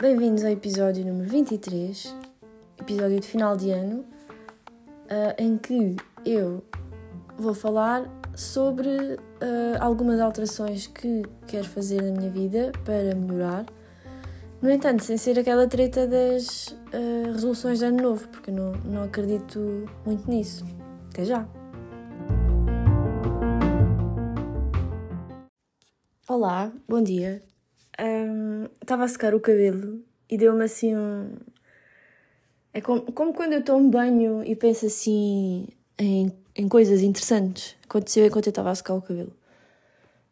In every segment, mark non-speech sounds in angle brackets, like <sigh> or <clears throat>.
Bem-vindos ao episódio número 23, episódio de final de ano, uh, em que eu vou falar sobre uh, algumas alterações que quero fazer na minha vida para melhorar. No entanto, sem ser aquela treta das uh, resoluções de ano novo, porque eu não, não acredito muito nisso. Até já! Olá, bom dia. Estava um, a secar o cabelo e deu-me assim um. É como, como quando eu tomo banho e penso assim em, em coisas interessantes. Aconteceu enquanto eu estava a secar o cabelo.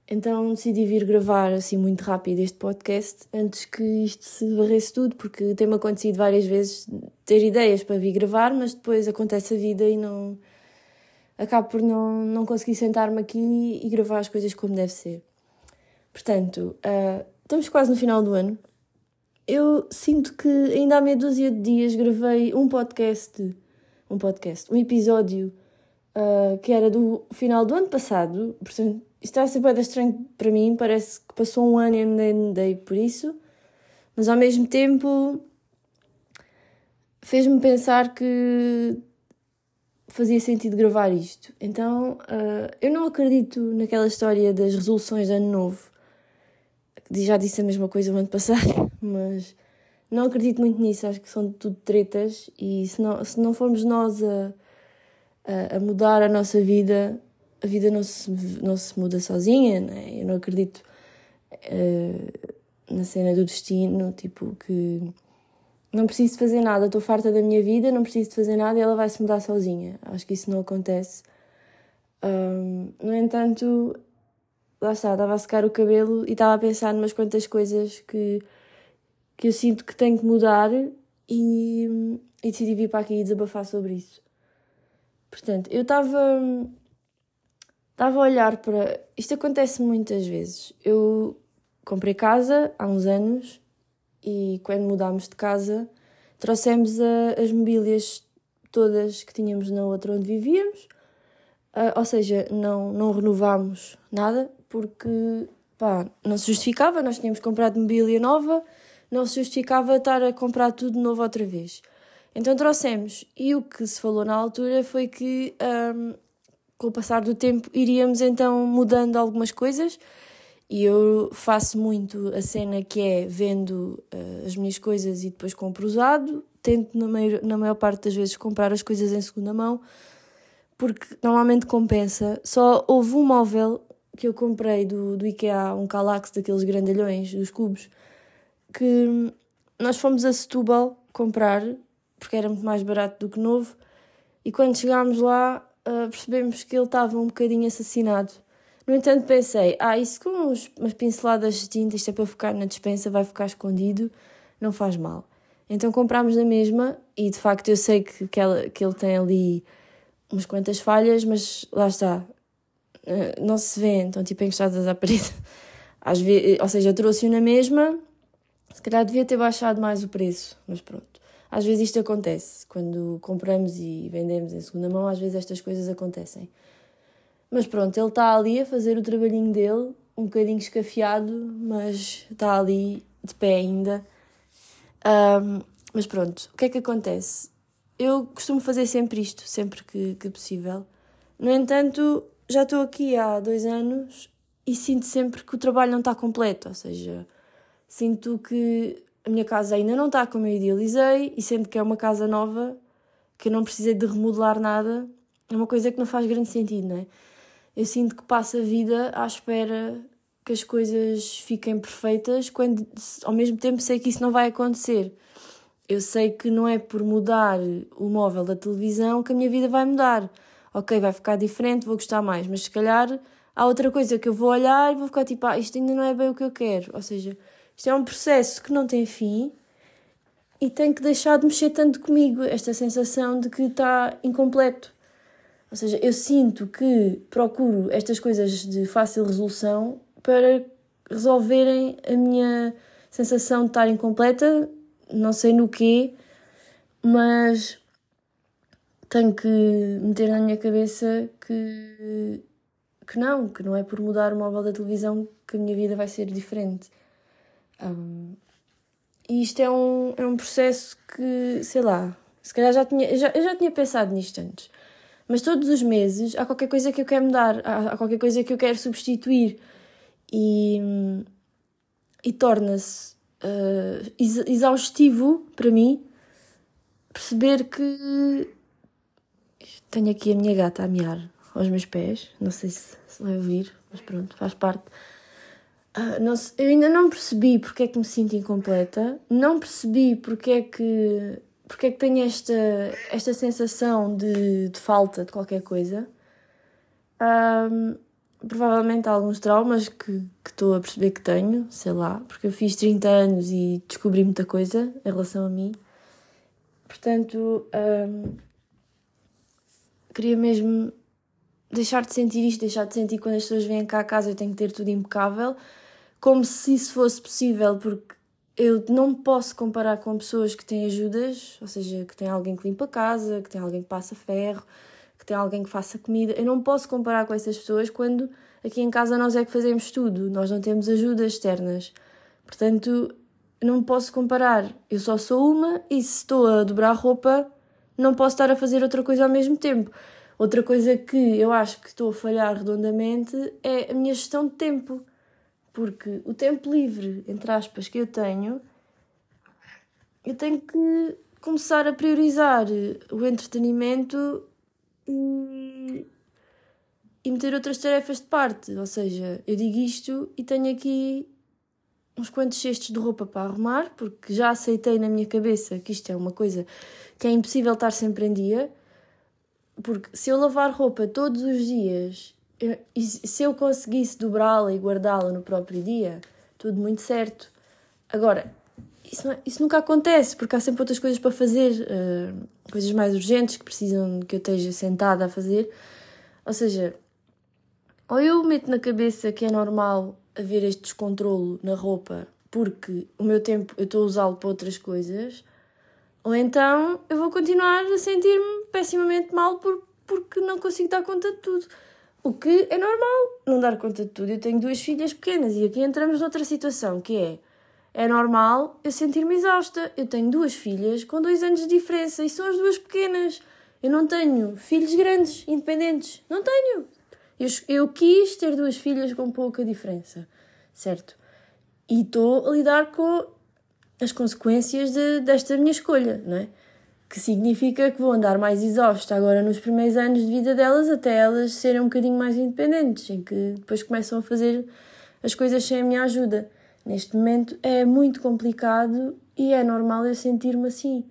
Então decidi vir gravar assim muito rápido este podcast antes que isto se varresse tudo, porque tem-me acontecido várias vezes ter ideias para vir gravar, mas depois acontece a vida e não. acabo por não, não conseguir sentar-me aqui e gravar as coisas como deve ser. Portanto, uh, estamos quase no final do ano. Eu sinto que ainda há meia dúzia de dias gravei um podcast, um podcast, um episódio uh, que era do final do ano passado, portanto isto está a ser bem estranho para mim, parece que passou um ano e ainda andei por isso, mas ao mesmo tempo fez-me pensar que fazia sentido gravar isto. Então uh, eu não acredito naquela história das resoluções de ano novo. Já disse a mesma coisa o ano passado, <laughs> mas não acredito muito nisso. Acho que são tudo tretas e se não, se não formos nós a, a, a mudar a nossa vida, a vida não se, não se muda sozinha, né? Eu não acredito uh, na cena do destino, tipo, que não preciso fazer nada, estou farta da minha vida, não preciso fazer nada e ela vai se mudar sozinha. Acho que isso não acontece. Um, no entanto, lá está, estava a secar o cabelo e estava a pensar em umas quantas coisas que, que eu sinto que tenho que mudar e, e decidi vir para aqui e desabafar sobre isso. Portanto, eu estava estava a olhar para. Isto acontece muitas vezes. Eu comprei casa há uns anos e quando mudámos de casa trouxemos a, as mobílias todas que tínhamos na outra onde vivíamos. Uh, ou seja, não, não renovámos nada porque pá, não se justificava, nós tínhamos comprado mobília nova, não se justificava estar a comprar tudo novo outra vez. Então trouxemos e o que se falou na altura foi que um, com o passar do tempo, iríamos então mudando algumas coisas. E eu faço muito a cena que é vendo uh, as minhas coisas e depois compro usado. Tento, na maior, na maior parte das vezes, comprar as coisas em segunda mão, porque normalmente compensa. Só houve um móvel que eu comprei do, do IKEA, um Calax daqueles grandalhões, dos cubos, que nós fomos a Setúbal comprar, porque era muito mais barato do que novo, e quando chegámos lá uh, percebemos que ele estava um bocadinho assassinado. No entanto, pensei, ah, isso com umas pinceladas de tinta, isto é para ficar na dispensa, vai ficar escondido, não faz mal. Então comprámos na mesma e de facto eu sei que, que, ela, que ele tem ali umas quantas falhas, mas lá está, uh, não se vê, então tipo encostadas à parede. <laughs> Às vezes, ou seja, trouxe-o na mesma, se calhar devia ter baixado mais o preço, mas pronto. Às vezes isto acontece, quando compramos e vendemos em segunda mão, às vezes estas coisas acontecem. Mas pronto, ele está ali a fazer o trabalhinho dele, um bocadinho escafiado, mas está ali de pé ainda. Um, mas pronto, o que é que acontece? Eu costumo fazer sempre isto, sempre que, que possível. No entanto, já estou aqui há dois anos e sinto sempre que o trabalho não está completo, ou seja, sinto que a minha casa ainda não está como eu idealizei e sendo que é uma casa nova, que eu não precisei de remodelar nada, é uma coisa que não faz grande sentido, não é? Eu sinto que passo a vida à espera que as coisas fiquem perfeitas, quando ao mesmo tempo sei que isso não vai acontecer. Eu sei que não é por mudar o móvel da televisão que a minha vida vai mudar. Ok, vai ficar diferente, vou gostar mais, mas se calhar há outra coisa que eu vou olhar e vou ficar tipo, ah, isto ainda não é bem o que eu quero. Ou seja, isto é um processo que não tem fim e tem que deixar de mexer tanto comigo, esta sensação de que está incompleto. Ou seja, eu sinto que procuro estas coisas de fácil resolução para resolverem a minha sensação de estar incompleta, não sei no quê, mas tenho que meter na minha cabeça que, que não, que não é por mudar o móvel da televisão que a minha vida vai ser diferente. Um, e isto é um, é um processo que, sei lá, se calhar já tinha, já, eu já tinha pensado nisto antes. Mas todos os meses há qualquer coisa que eu quero mudar, há, há qualquer coisa que eu quero substituir. E, e torna-se uh, exaustivo para mim perceber que tenho aqui a minha gata a miar aos meus pés. Não sei se, se vai ouvir, mas pronto, faz parte. Uh, não, eu ainda não percebi porque é que me sinto incompleta, não percebi porque é que, porque é que tenho esta, esta sensação de, de falta de qualquer coisa. Um, provavelmente alguns traumas que estou a perceber que tenho, sei lá, porque eu fiz 30 anos e descobri muita coisa em relação a mim. Portanto, um, queria mesmo deixar de sentir isto, deixar de sentir quando as pessoas vêm cá a casa eu tenho que ter tudo impecável, como se isso fosse possível, porque eu não posso comparar com pessoas que têm ajudas, ou seja, que tem alguém que limpa a casa, que tem alguém que passa ferro, tem alguém que faça comida. Eu não posso comparar com essas pessoas quando aqui em casa nós é que fazemos tudo, nós não temos ajudas externas. Portanto, não posso comparar. Eu só sou uma e se estou a dobrar roupa, não posso estar a fazer outra coisa ao mesmo tempo. Outra coisa que eu acho que estou a falhar redondamente é a minha gestão de tempo. Porque o tempo livre, entre aspas, que eu tenho, eu tenho que começar a priorizar o entretenimento e, meter outras tarefas de parte. Ou seja, eu digo isto e tenho aqui uns quantos cestos de roupa para arrumar, porque já aceitei na minha cabeça que isto é uma coisa que é impossível estar sempre em dia. Porque se eu lavar roupa todos os dias, e se eu conseguisse dobrá-la e guardá-la no próprio dia, tudo muito certo. Agora, isso, é, isso nunca acontece, porque há sempre outras coisas para fazer, uh, coisas mais urgentes que precisam que eu esteja sentada a fazer. Ou seja, ou eu meto na cabeça que é normal haver este descontrolo na roupa porque o meu tempo eu estou a usá-lo para outras coisas, ou então eu vou continuar a sentir-me pessimamente mal por, porque não consigo dar conta de tudo. O que é normal, não dar conta de tudo. Eu tenho duas filhas pequenas e aqui entramos noutra situação que é é normal eu sentir-me exausta. Eu tenho duas filhas com dois anos de diferença e são as duas pequenas. Eu não tenho filhos grandes, independentes. Não tenho. Eu, eu quis ter duas filhas com pouca diferença, certo? E estou a lidar com as consequências de, desta minha escolha, não é? Que significa que vou andar mais exausta agora nos primeiros anos de vida delas até elas serem um bocadinho mais independentes, em que depois começam a fazer as coisas sem a minha ajuda. Neste momento é muito complicado e é normal eu sentir-me assim.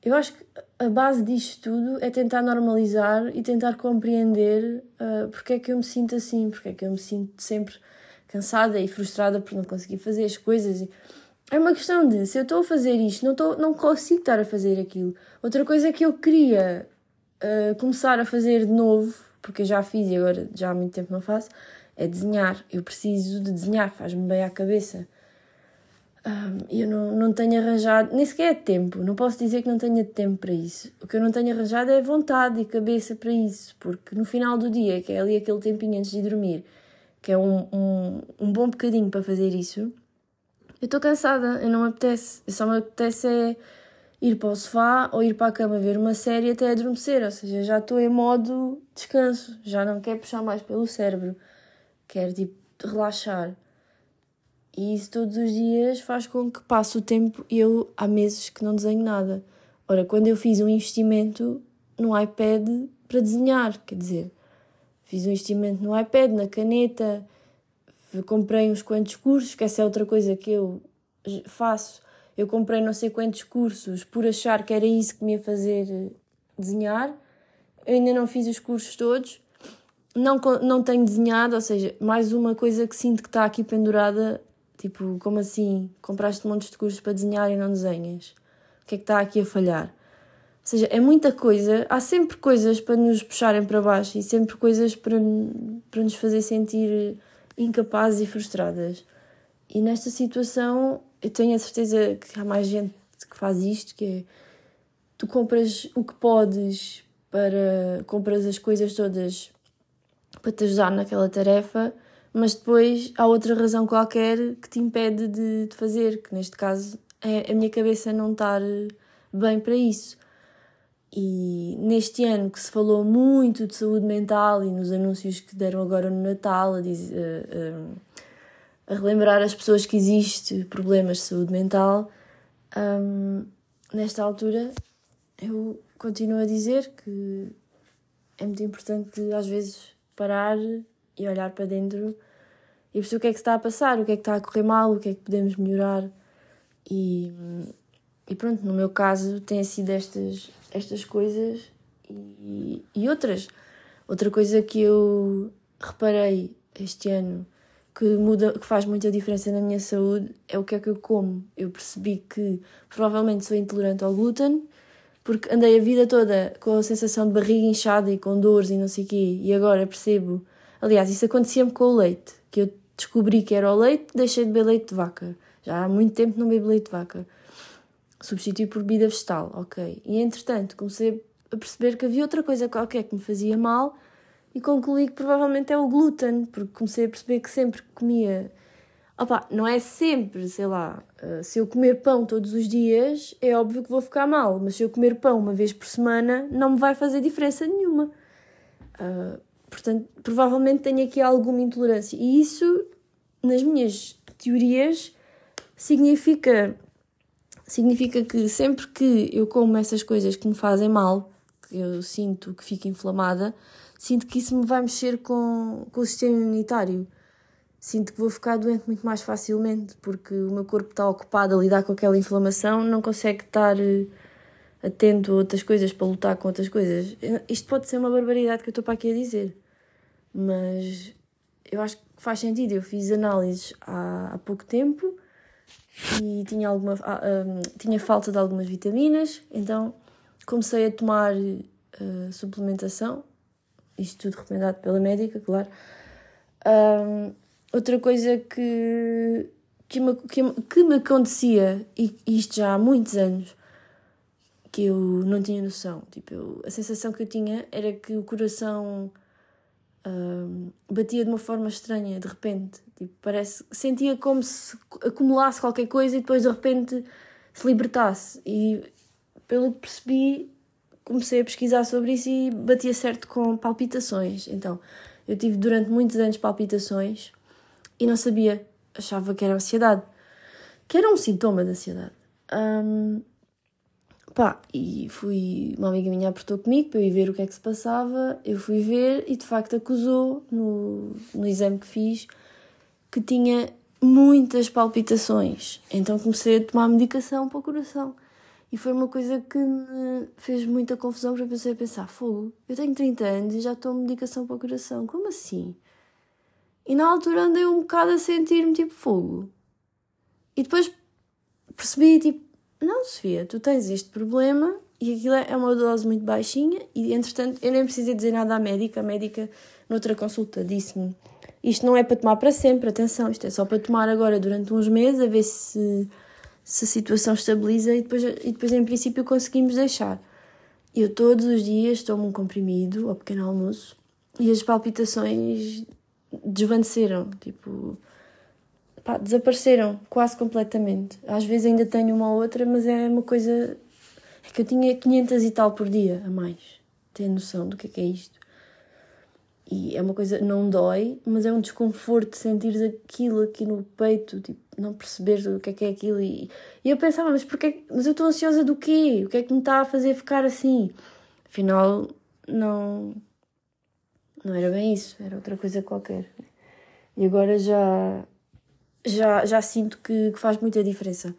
Eu acho que a base disto tudo é tentar normalizar e tentar compreender uh, porque é que eu me sinto assim, porque é que eu me sinto sempre cansada e frustrada por não conseguir fazer as coisas. É uma questão de se eu estou a fazer isto, não, estou, não consigo estar a fazer aquilo. Outra coisa é que eu queria uh, começar a fazer de novo, porque eu já fiz e agora já há muito tempo não faço, é desenhar. Eu preciso de desenhar, faz-me bem à cabeça. E eu não, não tenho arranjado, nem sequer é tempo, não posso dizer que não tenha tempo para isso. O que eu não tenho arranjado é vontade e cabeça para isso, porque no final do dia, que é ali aquele tempinho antes de dormir, que é um, um, um bom bocadinho para fazer isso, eu estou cansada, eu não me apetece. Eu só me apetece é ir para o sofá ou ir para a cama ver uma série até adormecer, ou seja, já estou em modo descanso, já não quero puxar mais pelo cérebro quero tipo relaxar. E isso todos os dias faz com que passe o tempo e eu há meses que não desenho nada. Ora, quando eu fiz um investimento no iPad para desenhar, quer dizer, fiz um investimento no iPad, na caneta, comprei uns quantos cursos, que essa é outra coisa que eu faço. Eu comprei não sei quantos cursos por achar que era isso que me ia fazer desenhar. Eu ainda não fiz os cursos todos, não, não tenho desenhado, ou seja, mais uma coisa que sinto que está aqui pendurada, tipo, como assim? Compraste montes de cursos para desenhar e não desenhas? O que é que está aqui a falhar? Ou seja, é muita coisa, há sempre coisas para nos puxarem para baixo e sempre coisas para, para nos fazer sentir incapazes e frustradas. E nesta situação, eu tenho a certeza que há mais gente que faz isto, que é tu compras o que podes para compras as coisas todas para te ajudar naquela tarefa, mas depois há outra razão qualquer que te impede de, de fazer, que neste caso é a minha cabeça não estar bem para isso. E neste ano que se falou muito de saúde mental e nos anúncios que deram agora no Natal a, dizer, a, a, a relembrar as pessoas que existe problemas de saúde mental, um, nesta altura eu continuo a dizer que é muito importante às vezes parar e olhar para dentro e perceber o que é que está a passar, o que é que está a correr mal, o que é que podemos melhorar. E, e pronto, no meu caso têm sido estas, estas coisas e, e outras. Outra coisa que eu reparei este ano que muda, que faz muita diferença na minha saúde é o que é que eu como. Eu percebi que provavelmente sou intolerante ao glúten, porque andei a vida toda com a sensação de barriga inchada e com dores e não sei o quê, e agora percebo. Aliás, isso acontecia-me com o leite, que eu descobri que era o leite, deixei de beber leite de vaca. Já há muito tempo não bebo leite de vaca. Substituí por bebida vegetal, ok. E entretanto comecei a perceber que havia outra coisa qualquer que me fazia mal e concluí que provavelmente é o glúten, porque comecei a perceber que sempre que comia. Opa, não é sempre, sei lá, uh, se eu comer pão todos os dias, é óbvio que vou ficar mal, mas se eu comer pão uma vez por semana, não me vai fazer diferença nenhuma. Uh, portanto, provavelmente tenho aqui alguma intolerância. E isso, nas minhas teorias, significa, significa que sempre que eu como essas coisas que me fazem mal, que eu sinto que fico inflamada, sinto que isso me vai mexer com, com o sistema imunitário. Sinto que vou ficar doente muito mais facilmente, porque o meu corpo está ocupado a lidar com aquela inflamação, não consegue estar eh, atento a outras coisas para lutar com outras coisas. Isto pode ser uma barbaridade que eu estou para aqui a dizer, mas eu acho que faz sentido. Eu fiz análises há, há pouco tempo e tinha, alguma, uh, tinha falta de algumas vitaminas, então comecei a tomar uh, suplementação isto tudo recomendado pela médica, claro. Um, outra coisa que, que, me, que, que me acontecia, e isto já há muitos anos, que eu não tinha noção. Tipo, eu, a sensação que eu tinha era que o coração um, batia de uma forma estranha, de repente. Tipo, parece, sentia como se acumulasse qualquer coisa e depois de repente se libertasse. E pelo que percebi, comecei a pesquisar sobre isso e batia certo com palpitações. Então, eu tive durante muitos anos palpitações e não sabia, achava que era ansiedade, que era um sintoma de ansiedade. Um, pá, e fui, uma amiga minha apertou comigo para eu ir ver o que é que se passava, eu fui ver e de facto acusou no, no exame que fiz que tinha muitas palpitações. Então comecei a tomar medicação para o coração. E foi uma coisa que me fez muita confusão, porque eu pensei a pensar, fogo, eu tenho 30 anos e já tomo medicação para o coração, como assim? E na altura andei um bocado a sentir-me tipo fogo. E depois percebi, tipo, não, Sofia, tu tens este problema e aquilo é uma dose muito baixinha e, entretanto, eu nem precisei dizer nada à médica. A médica, noutra consulta, disse-me isto não é para tomar para sempre, atenção, isto é só para tomar agora durante uns meses, a ver se se a situação estabiliza e depois, e depois em princípio conseguimos deixar. Eu todos os dias tomo um comprimido ao pequeno almoço e as palpitações desvaneceram, tipo, pá, desapareceram quase completamente. Às vezes ainda tenho uma ou outra, mas é uma coisa é que eu tinha 500 e tal por dia a mais. Tem noção do que é, que é isto? E é uma coisa, não dói, mas é um desconforto sentir aquilo aqui no peito, tipo, não perceber o que é que é aquilo. E, e eu pensava, mas porquê? Mas eu estou ansiosa do quê? O que é que me está a fazer ficar assim? Afinal, não. Não era bem isso, era outra coisa qualquer. E agora já. Já, já sinto que, que faz muita diferença.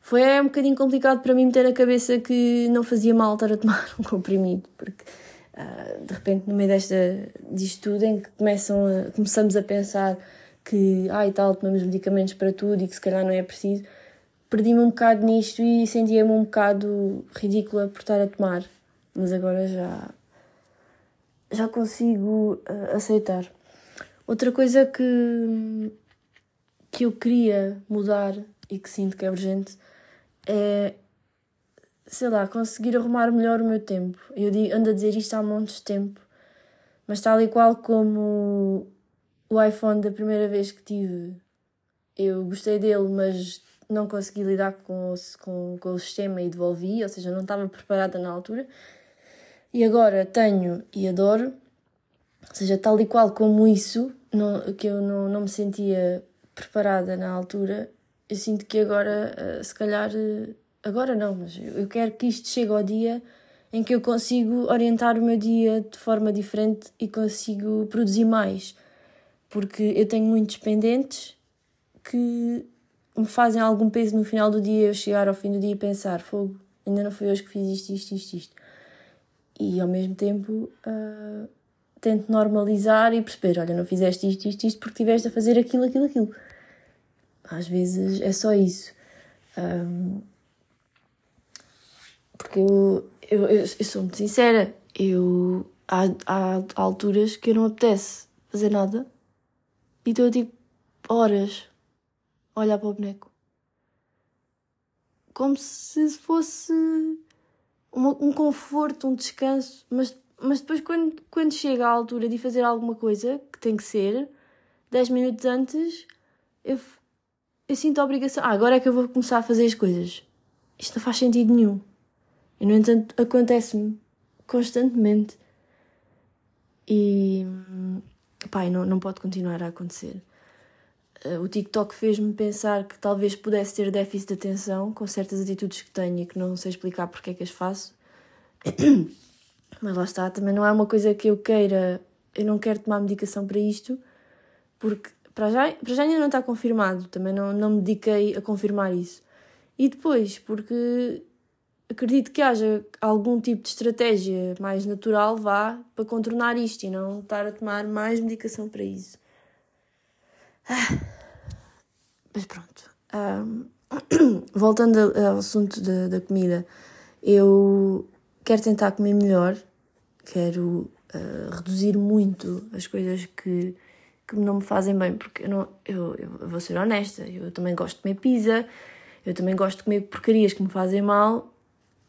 Foi é um bocadinho complicado para mim meter na cabeça que não fazia mal estar a tomar <laughs> um comprimido, porque uh, de repente, no meio desta, disto tudo, em que começam a, começamos a pensar que, ai ah, tal, tomamos medicamentos para tudo e que se calhar não é preciso, perdi-me um bocado nisto e sentia-me um bocado ridícula por estar a tomar. Mas agora já, já consigo uh, aceitar. Outra coisa que, que eu queria mudar e que sinto que é urgente é sei lá, conseguir arrumar melhor o meu tempo. Eu ando a dizer isto há montes de tempo, Mas tal e qual como o iPhone da primeira vez que tive, eu gostei dele, mas não consegui lidar com o, com, com o sistema e devolvi, ou seja, não estava preparada na altura. E agora tenho e adoro, ou seja, tal e qual como isso, não, que eu não, não me sentia preparada na altura, eu sinto que agora, eh, se calhar, eh, agora não, mas eu quero que isto chegue ao dia em que eu consigo orientar o meu dia de forma diferente e consigo produzir mais. Porque eu tenho muitos pendentes que me fazem algum peso no final do dia, eu chegar ao fim do dia e pensar: fogo, ainda não foi hoje que fiz isto, isto, isto, isto. E ao mesmo tempo uh, tento normalizar e perceber: olha, não fizeste isto, isto, isto porque estiveste a fazer aquilo, aquilo, aquilo. Às vezes é só isso. Um, porque eu, eu, eu, eu, sou muito sincera, eu, há, há alturas que eu não apetece fazer nada e estou tipo horas a olhar para o boneco. Como se fosse um, um conforto, um descanso, mas, mas depois quando, quando chega à altura de fazer alguma coisa que tem que ser, 10 minutos antes, eu, eu sinto a obrigação. Ah, agora é que eu vou começar a fazer as coisas. Isto não faz sentido nenhum. E, no entanto, acontece-me constantemente. E. Pai, não, não pode continuar a acontecer. Eh, o TikTok fez-me pensar que talvez pudesse ter déficit de atenção com certas atitudes que tenho e que não sei explicar porque é que as faço. <coughs> Mas lá está, também não é uma coisa que eu queira. Eu não quero tomar medicação para isto, porque para já, para já ainda não está confirmado, também não, não me dediquei a confirmar isso. E depois, porque acredito que haja algum tipo de estratégia mais natural vá para contornar isto e não estar a tomar mais medicação para isso. Ah, mas pronto. Um, <clears throat> voltando ao assunto da, da comida, eu quero tentar comer melhor, quero uh, reduzir muito as coisas que, que não me fazem bem, porque eu, não, eu, eu vou ser honesta, eu também gosto de comer pizza, eu também gosto de comer porcarias que me fazem mal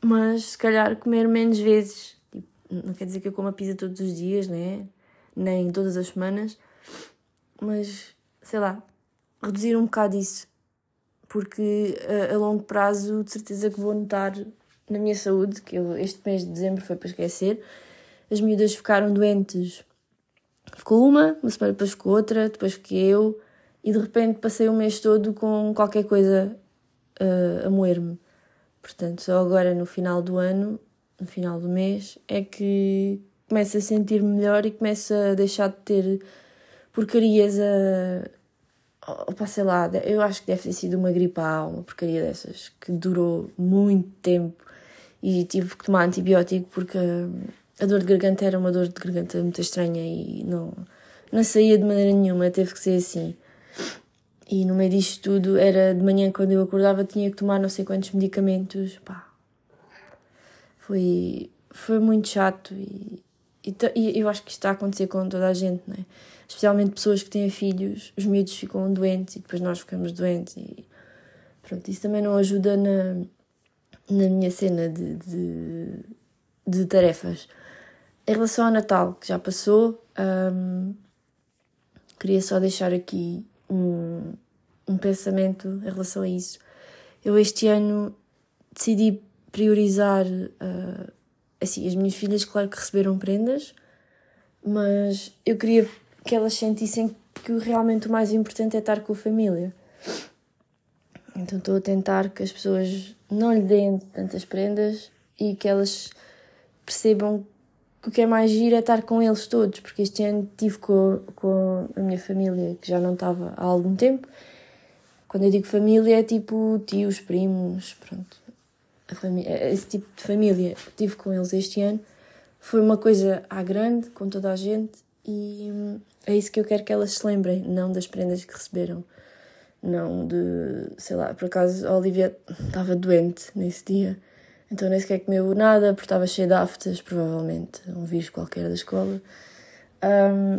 mas se calhar comer menos vezes. Tipo, não quer dizer que eu coma pizza todos os dias, né? nem todas as semanas, mas sei lá, reduzir um bocado isso, porque a, a, longo prazo de certeza que vou notar na minha saúde, que eu, este mês de dezembro foi para esquecer, as miúdas ficaram doentes. Ficou uma, uma semana depois ficou outra, depois fiquei eu, e de repente passei o mês todo com qualquer coisa uh, a moer-me. Portanto, só agora no final do ano, no final do mês, é que começo a sentir-me melhor e começo a deixar de ter porcarias a. Opa, sei lá, eu acho que deve ter sido uma gripe A, uma porcaria dessas, que durou muito tempo e tive que tomar antibiótico porque a dor de garganta era uma dor de garganta muito estranha e não, não saía de maneira nenhuma, teve que ser assim. E no meio disto tudo, era de manhã quando eu acordava, tinha que tomar não sei quantos medicamentos. Pá. Foi, foi muito chato e, e, e eu acho que isto está a acontecer com toda a gente, não é? Especialmente pessoas que têm filhos, os miúdos ficam doentes e depois nós ficamos doentes e pronto, isso também não ajuda na, na minha cena de, de, de tarefas. Em relação ao Natal, que já passou, hum, queria só deixar aqui um, um pensamento em relação a isso. Eu este ano decidi priorizar uh, assim, as minhas filhas, claro que receberam prendas, mas eu queria que elas sentissem que realmente o mais importante é estar com a família. Então estou a tentar que as pessoas não lhe deem tantas prendas e que elas percebam que o que é mais giro é estar com eles todos, porque este ano estive com, com a minha família, que já não estava há algum tempo. Quando eu digo família, é tipo tios, primos, pronto. Família, é esse tipo de família. Estive com eles este ano. Foi uma coisa à grande, com toda a gente, e é isso que eu quero que elas se lembrem, não das prendas que receberam. Não de, sei lá, por acaso a Olivia estava doente nesse dia então nem sequer comeu nada, porque estava cheio de aftas, provavelmente, um vírus qualquer da escola. Um,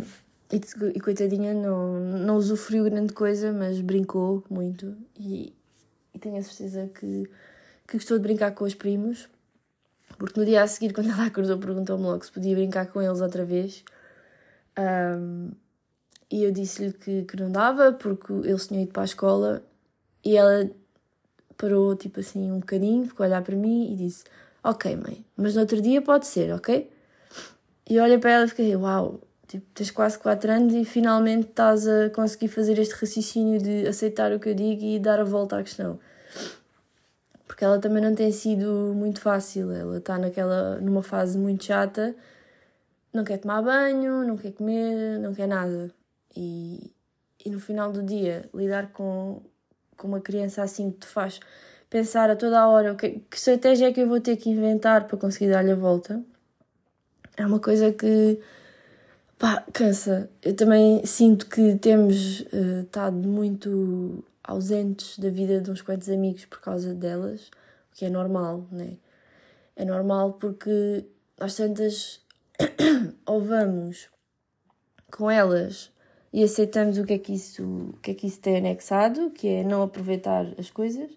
e, e, coitadinha não, não usufruiu grande coisa, mas brincou muito e, e tenho a certeza que, que gostou de brincar com os primos, porque no dia a seguir, <laughs> quando ela acordou, perguntou-me logo se podia brincar com eles outra vez. Um, e eu disse-lhe que, que não dava porque ele tinha ido para a escola e ela parou tipo assim um bocadinho, ficou a olhar para mim e disse: Ok, mãe, mas no outro dia pode ser, ok? E olhei para ela e fiquei: Uau, tipo, tens quase 4 anos e finalmente estás a conseguir fazer este raciocínio de aceitar o que eu digo e dar a volta à questão. Porque ela também não tem sido muito fácil, ela está naquela, numa fase muito chata, não quer tomar banho, não quer comer, não quer nada. E, e no final do dia, lidar com, com uma criança assim que te faz pensar a toda a hora que, que estratégia é que eu vou ter que inventar para conseguir dar-lhe a volta, é uma coisa que pá, cansa. Eu também sinto que temos uh, estado muito ausentes da vida de uns quantos amigos por causa delas, o que é normal, né? É normal porque às tantas <coughs> ou vamos com elas e aceitamos o que é que isso, o que é que isso tem anexado, que é não aproveitar as coisas,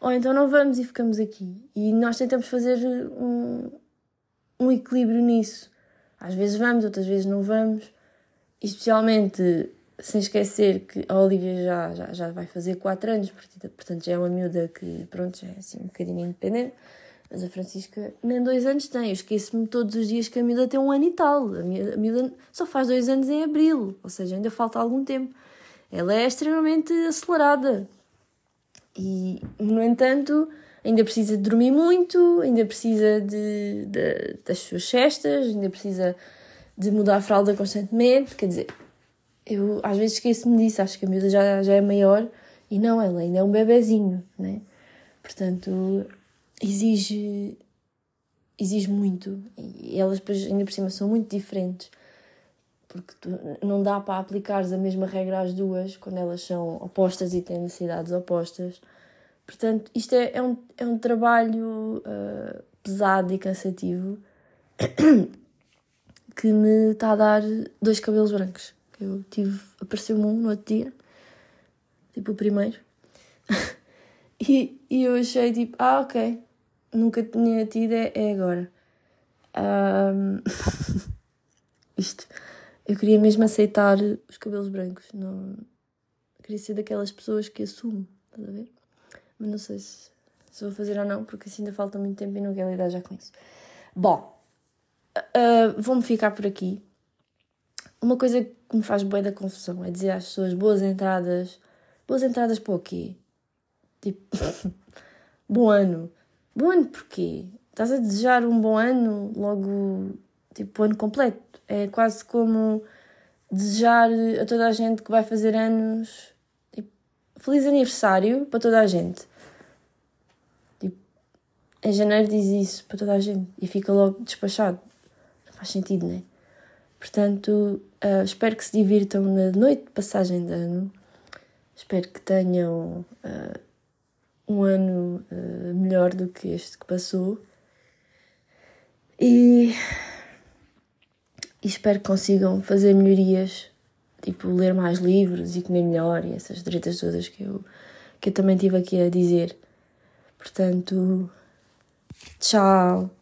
ou então não vamos e ficamos aqui. E nós tentamos fazer um, um equilíbrio nisso. Às vezes vamos, outras vezes não vamos, especialmente sem esquecer que a Olivia já, já, já vai fazer 4 anos, portanto já é uma miúda que, pronto, já é assim um bocadinho independente. Mas a Francisca nem dois anos tem. Eu esqueço-me todos os dias que a miúda tem um ano e tal. A miúda só faz dois anos em abril, ou seja, ainda falta algum tempo. Ela é extremamente acelerada. E, no entanto, ainda precisa de dormir muito, ainda precisa de, de das suas cestas, ainda precisa de mudar a fralda constantemente. Quer dizer, eu às vezes esqueço-me disso. Acho que a miúda já, já é maior e não, ela ainda é um bebezinho, né? Portanto, exige exige muito. E elas ainda por cima são muito diferentes. Porque tu, não dá para aplicares a mesma regra às duas quando elas são opostas e têm necessidades opostas. Portanto isto é, é, um, é um trabalho uh, pesado e cansativo <clears throat> que me está a dar dois cabelos brancos. Eu tive apareceu-me um no outro dia tipo o primeiro <laughs> e, e eu achei tipo ah ok nunca tinha tido é, é agora. Um... <laughs> Isto. Eu queria mesmo aceitar os cabelos brancos. Não... Queria ser daquelas pessoas que assumo, estás a ver? Mas não sei se, se vou fazer ou não, porque assim ainda falta muito tempo e não quero lidar já com isso. Bom, uh, vou-me ficar por aqui. Uma coisa que me faz bem da confusão é dizer às pessoas boas entradas. Boas entradas para o quê? Tipo, <laughs> bom ano. Bom ano porquê? Estás a desejar um bom ano logo, tipo, o ano completo. É quase como desejar a toda a gente que vai fazer anos tipo, feliz aniversário para toda a gente. Tipo, em janeiro diz isso para toda a gente e fica logo despachado. Não faz sentido, né? Portanto, uh, espero que se divirtam na noite de passagem de ano. Espero que tenham uh, um ano uh, melhor do que este que passou. E, e, espero que consigam fazer melhorias, tipo ler mais livros e comer melhor e essas direitas todas que eu, que eu também tive aqui a dizer. Portanto, tchau.